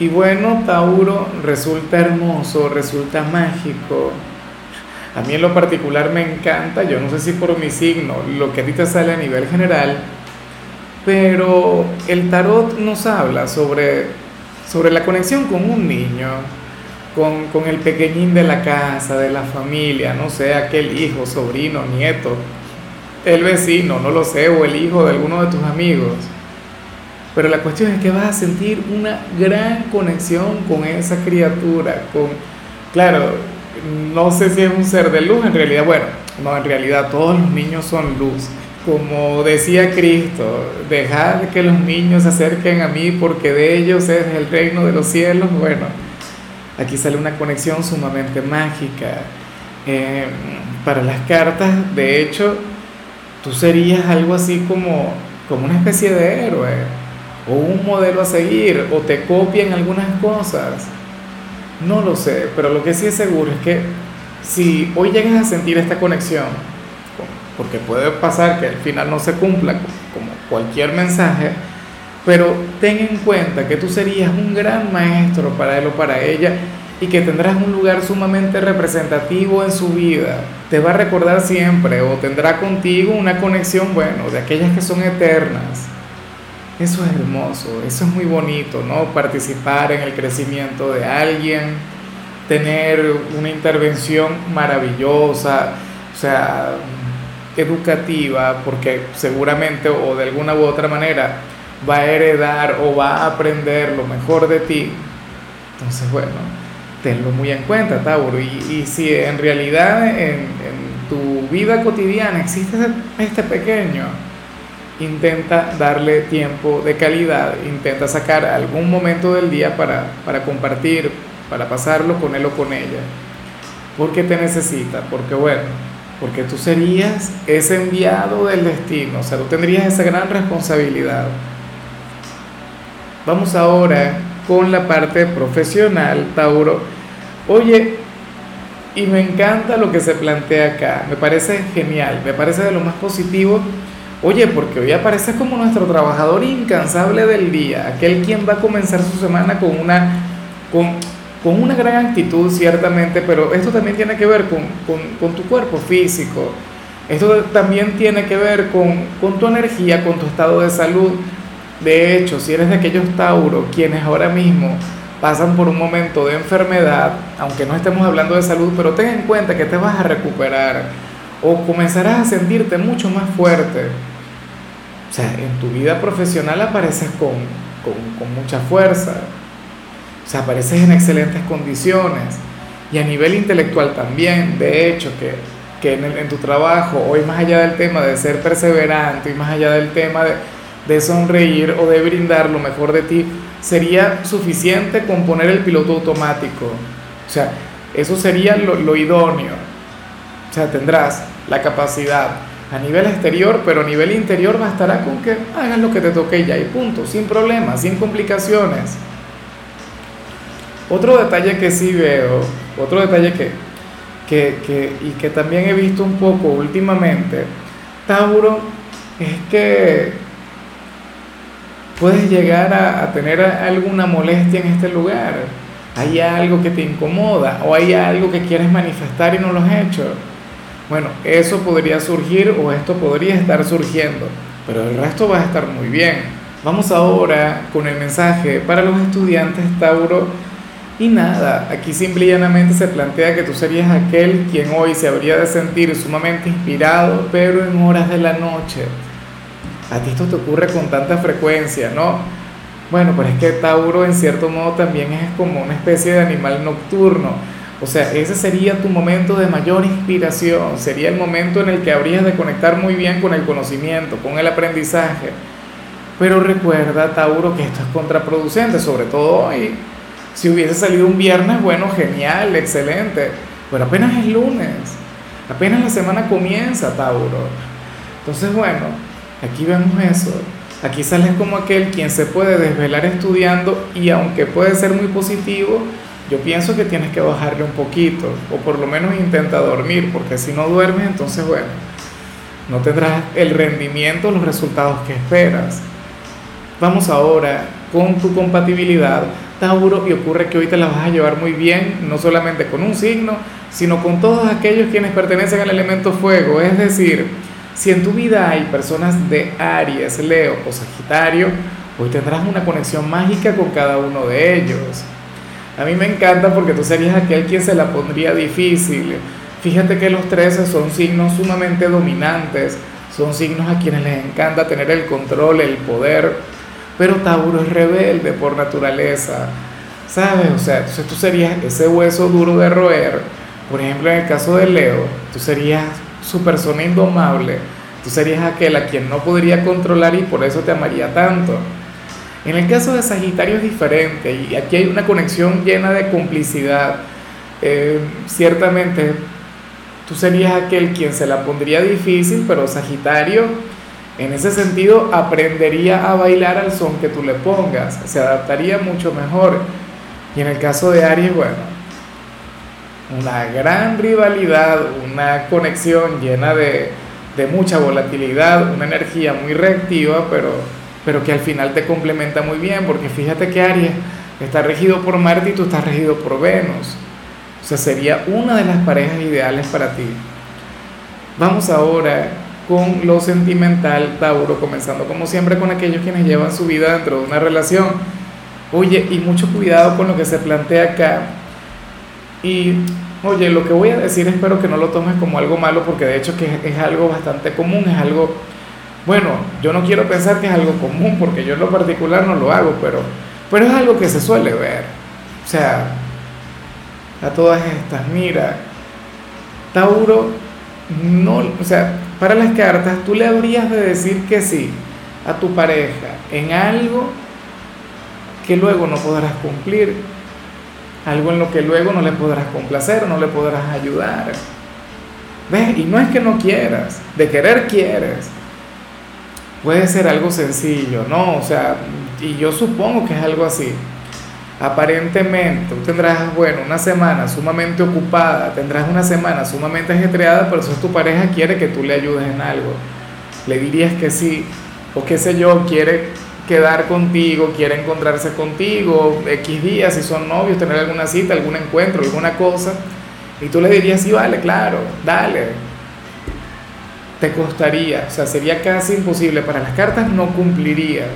Y bueno, Tauro resulta hermoso, resulta mágico. A mí en lo particular me encanta, yo no sé si por mi signo, lo que a ti te sale a nivel general, pero el tarot nos habla sobre, sobre la conexión con un niño, con, con el pequeñín de la casa, de la familia, no sé, aquel hijo, sobrino, nieto, el vecino, no lo sé, o el hijo de alguno de tus amigos. Pero la cuestión es que vas a sentir una gran conexión con esa criatura, con, claro, no sé si es un ser de luz en realidad, bueno, no, en realidad todos los niños son luz. Como decía Cristo, dejad que los niños se acerquen a mí porque de ellos es el reino de los cielos. Bueno, aquí sale una conexión sumamente mágica. Eh, para las cartas, de hecho, tú serías algo así como, como una especie de héroe o un modelo a seguir o te copian algunas cosas. No lo sé, pero lo que sí es seguro es que si hoy llegas a sentir esta conexión, porque puede pasar que al final no se cumpla como cualquier mensaje, pero ten en cuenta que tú serías un gran maestro para él o para ella y que tendrás un lugar sumamente representativo en su vida. Te va a recordar siempre o tendrá contigo una conexión, bueno, de aquellas que son eternas eso es hermoso, eso es muy bonito, ¿no? Participar en el crecimiento de alguien, tener una intervención maravillosa, o sea, educativa, porque seguramente o de alguna u otra manera va a heredar o va a aprender lo mejor de ti. Entonces, bueno, tenlo muy en cuenta, Tauro. Y, si en realidad en, en tu vida cotidiana existe este pequeño, intenta darle tiempo de calidad, intenta sacar algún momento del día para, para compartir, para pasarlo con él o con ella. Porque te necesita, porque bueno, porque tú serías ese enviado del destino, o sea, tú tendrías esa gran responsabilidad. Vamos ahora con la parte profesional, Tauro. Oye, y me encanta lo que se plantea acá, me parece genial, me parece de lo más positivo Oye, porque hoy aparece como nuestro trabajador incansable del día, aquel quien va a comenzar su semana con una, con, con una gran actitud, ciertamente, pero esto también tiene que ver con, con, con tu cuerpo físico, esto también tiene que ver con, con tu energía, con tu estado de salud. De hecho, si eres de aquellos Tauro quienes ahora mismo pasan por un momento de enfermedad, aunque no estemos hablando de salud, pero ten en cuenta que te vas a recuperar o comenzarás a sentirte mucho más fuerte o sea, en tu vida profesional apareces con, mucha fuerza, o sea, apareces en excelentes condiciones y a nivel intelectual también, de hecho, que, en, tu trabajo, hoy más allá del tema de ser perseverante y más allá del tema de, sonreír o de brindar lo mejor de ti, sería suficiente con poner el piloto automático. O sea, eso sería lo idóneo. O sea, tendrás la capacidad a nivel exterior, pero a nivel interior bastará con que hagas lo que te toque ya y punto, sin problemas, sin complicaciones. Otro detalle que sí veo, otro detalle que, que, y que también he visto un poco últimamente, Tauro, es que puedes llegar a, a tener alguna molestia en este lugar. Hay algo que te incomoda o hay algo que quieres manifestar y no lo has hecho bueno, eso podría surgir o esto podría estar surgiendo, pero el resto va a estar muy bien. Vamos ahora con el mensaje para los estudiantes Tauro. Y nada, aquí simple y llanamente se plantea que tú serías aquel quien hoy se habría de sentir sumamente inspirado, pero en horas de la noche. A ti esto te ocurre con tanta frecuencia, ¿no? Bueno, pero es que Tauro en cierto modo también es como una especie de animal nocturno o sea, ese sería tu momento de mayor inspiración, sería el momento en el que habrías de conectar muy bien con el conocimiento, con el aprendizaje. Pero recuerda, Tauro, que esto es contraproducente, sobre todo hoy, Si hubiese salido un viernes, bueno, genial, excelente. Pero apenas es lunes. Apenas la semana comienza, Tauro. Entonces, bueno, aquí vemos eso. Aquí sales como aquel quien se puede desvelar estudiando y aunque puede ser muy positivo, yo pienso que tienes que bajarle un poquito o por lo menos intenta dormir, porque si no duermes, entonces, bueno, no tendrás el rendimiento, los resultados que esperas. Vamos ahora con tu compatibilidad, Tauro, y ocurre que hoy te la vas a llevar muy bien, no solamente con un signo, sino con todos aquellos quienes pertenecen al elemento fuego. Es decir, si en tu vida hay personas de Aries, Leo o Sagitario, hoy tendrás una conexión mágica con cada uno de ellos. A mí me encanta porque tú serías aquel quien se la pondría difícil. Fíjate que los 13 son signos sumamente dominantes, son signos a quienes les encanta tener el control, el poder, pero Tauro es rebelde por naturaleza, ¿sabes? O sea, entonces tú serías ese hueso duro de roer por ejemplo, en el caso de Leo, tú serías su persona indomable, tú serías aquel a quien no podría controlar y por eso te amaría tanto. En el caso de Sagitario es diferente y aquí hay una conexión llena de complicidad. Eh, ciertamente tú serías aquel quien se la pondría difícil, pero Sagitario en ese sentido aprendería a bailar al son que tú le pongas, se adaptaría mucho mejor. Y en el caso de Aries, bueno, una gran rivalidad, una conexión llena de, mucha volatilidad, una energía muy reactiva, pero, pero que al final te complementa muy bien, porque fíjate que Aries está regido por Marte y tú estás regido por Venus. O sea, sería una de las parejas ideales para ti. Vamos ahora con lo sentimental, Tauro, comenzando como siempre con aquellos quienes llevan su vida dentro de una relación. Oye, y mucho cuidado con lo que se plantea acá, y oye, lo que voy a decir espero que no lo tomes como algo malo porque de hecho que es algo bastante común, es algo, bueno, yo no quiero pensar que es algo común porque yo en lo particular no lo hago, pero, pero es algo que se suele ver. O sea, a todas estas, mira, Tauro, no, o sea, para las cartas tú le habrías de decir que sí a tu pareja en algo que luego no podrás cumplir algo en lo que luego no le podrás complacer, no le podrás ayudar. ¿Ves? Y no es que no quieras, de querer quieres. Puede ser algo sencillo, ¿no? O sea, y yo supongo que es algo así. Aparentemente, tú tendrás, bueno, una semana sumamente ocupada, tendrás una semana sumamente ajetreada, pero eso tu pareja quiere que tú le ayudes en algo. Le dirías que sí, o qué sé yo, quiere quedar contigo, quiere encontrarse contigo, X días, si son novios, tener alguna cita, algún encuentro, alguna cosa, y tú le dirías, sí, vale, claro, dale. Te costaría, o sea, sería casi imposible. Para las cartas no cumplirías.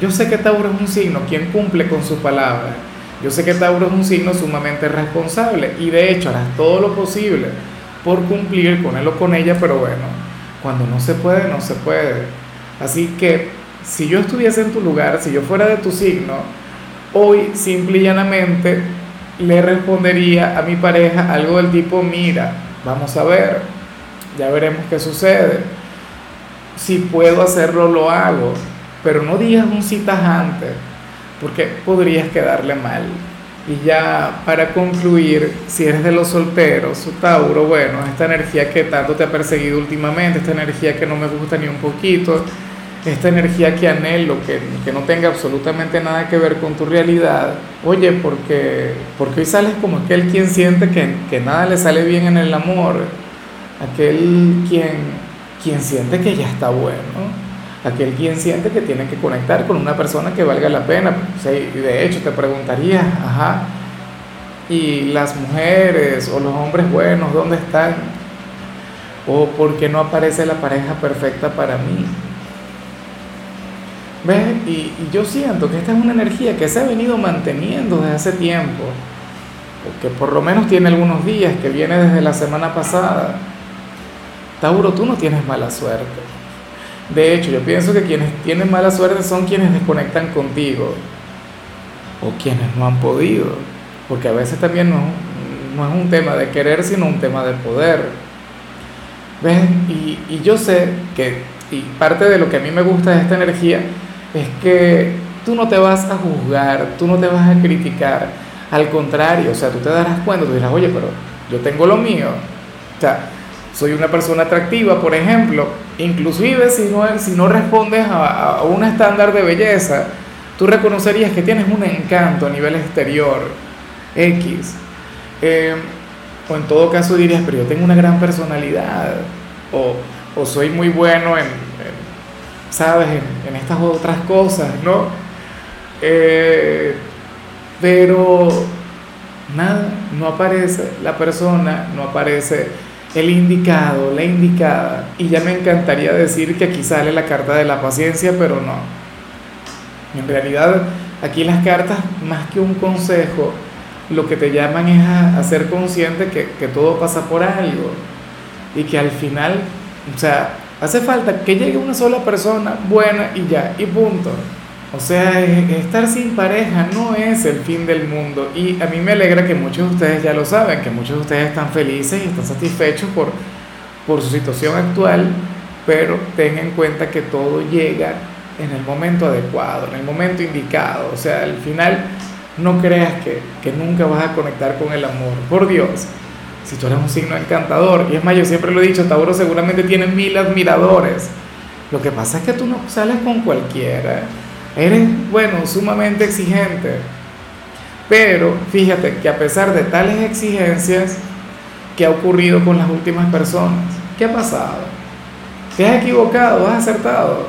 Yo sé que Tauro es un signo quien cumple con su palabra. Yo sé que Tauro es un signo sumamente responsable y de hecho harás todo lo posible por cumplir con él con ella, pero bueno, cuando no se puede, no se puede. Así que si yo estuviese en tu lugar, si yo fuera de tu signo, hoy simple y llanamente le respondería a mi pareja algo del tipo, mira, vamos a ver, ya veremos qué sucede. Si puedo hacerlo, lo hago, pero no digas un sí tajante, porque podrías quedarle mal. Y ya para concluir, si eres de los solteros, Tauro, bueno, esta energía que tanto te ha perseguido últimamente, esta energía que no me gusta ni un poquito, esta energía que anhelo, que, que, no tenga absolutamente nada que ver con tu realidad, oye, porque, porque hoy sales como aquel quien siente que, que nada le sale bien en el amor, aquel quien, quien siente que ya está bueno, aquel quien siente que tiene que conectar con una persona que valga la pena. y de hecho te preguntaría, ajá, ¿y las mujeres o los hombres buenos dónde están? ¿O por qué no aparece la pareja perfecta para mí? ¿Ves? Y, yo siento que esta es una energía que se ha venido manteniendo desde hace tiempo, que por lo menos tiene algunos días, que viene desde la semana pasada. Tauro, tú no tienes mala suerte. De hecho, yo pienso que quienes tienen mala suerte son quienes desconectan contigo o quienes no han podido, porque a veces también no, no es un tema de querer, sino un tema de poder. ¿Ves? Y, y yo sé que, y parte de lo que a mí me gusta de esta energía, es que tú no te vas a juzgar, tú no te vas a criticar, al contrario, o sea, tú te darás cuenta, tú dirás, oye, pero yo tengo lo mío, o sea, soy una persona atractiva, por ejemplo, inclusive si no, si no respondes a, a un estándar de belleza, tú reconocerías que tienes un encanto a nivel exterior, X. Eh, o en todo caso dirías, pero yo tengo una gran personalidad, o, o soy muy bueno en, ¿sabes?, en, estas otras cosas, ¿no? Eh, pero nada, no aparece la persona, no aparece el indicado, la indicada, y ya me encantaría decir que aquí sale la carta de la paciencia, pero no. En realidad, aquí las cartas, más que un consejo, lo que te llaman es a, ser consciente que, que, todo pasa por algo y que al final, o sea, hace falta que llegue una sola persona buena y ya, y punto. O sea, estar sin pareja no es el fin del mundo y a mí me alegra que muchos de ustedes ya lo saben, que muchos de ustedes están felices y están satisfechos por, por su situación actual, pero ten en cuenta que todo llega en el momento adecuado, en el momento indicado. O sea, al final no creas que, que, nunca vas a conectar con el amor. Por Dios, si tú eres un signo encantador, y es más, yo siempre lo he dicho, Tauro seguramente tiene mil admiradores. Lo que pasa es que tú no sales con cualquiera. Eres, bueno, sumamente exigente. Pero fíjate que a pesar de tales exigencias, ¿qué ha ocurrido con las últimas personas? ¿Qué ha pasado? ¿Te has equivocado? ¿Has acertado?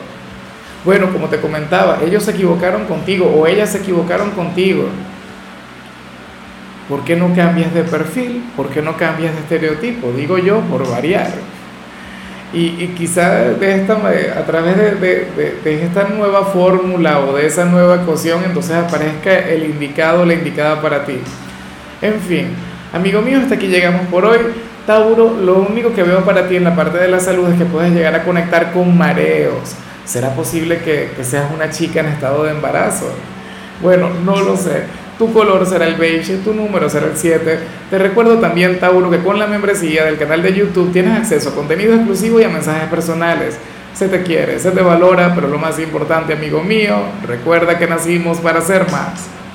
Bueno, como te comentaba, ellos se equivocaron contigo o ellas se equivocaron contigo. ¿Por qué no cambias de perfil? ¿Por qué no cambias de estereotipo? Digo yo, por variar. Y, y quizá de esta, a través de, de, de esta nueva fórmula o de esa nueva ecuación, entonces aparezca el indicado o la indicada para ti. En fin, amigo mío, hasta aquí llegamos por hoy. Tauro, lo único que veo para ti en la parte de la salud es que puedes llegar a conectar con mareos ¿Será posible que, que, seas una chica en estado de embarazo? Bueno, no lo sé. Tu color será el beige, tu número será el 7. Te recuerdo también, Tauro, que con la membresía del canal de YouTube tienes acceso a contenido exclusivo y a mensajes personales. Se te quiere, se te valora, pero lo más importante, amigo mío, recuerda que nacimos para ser más.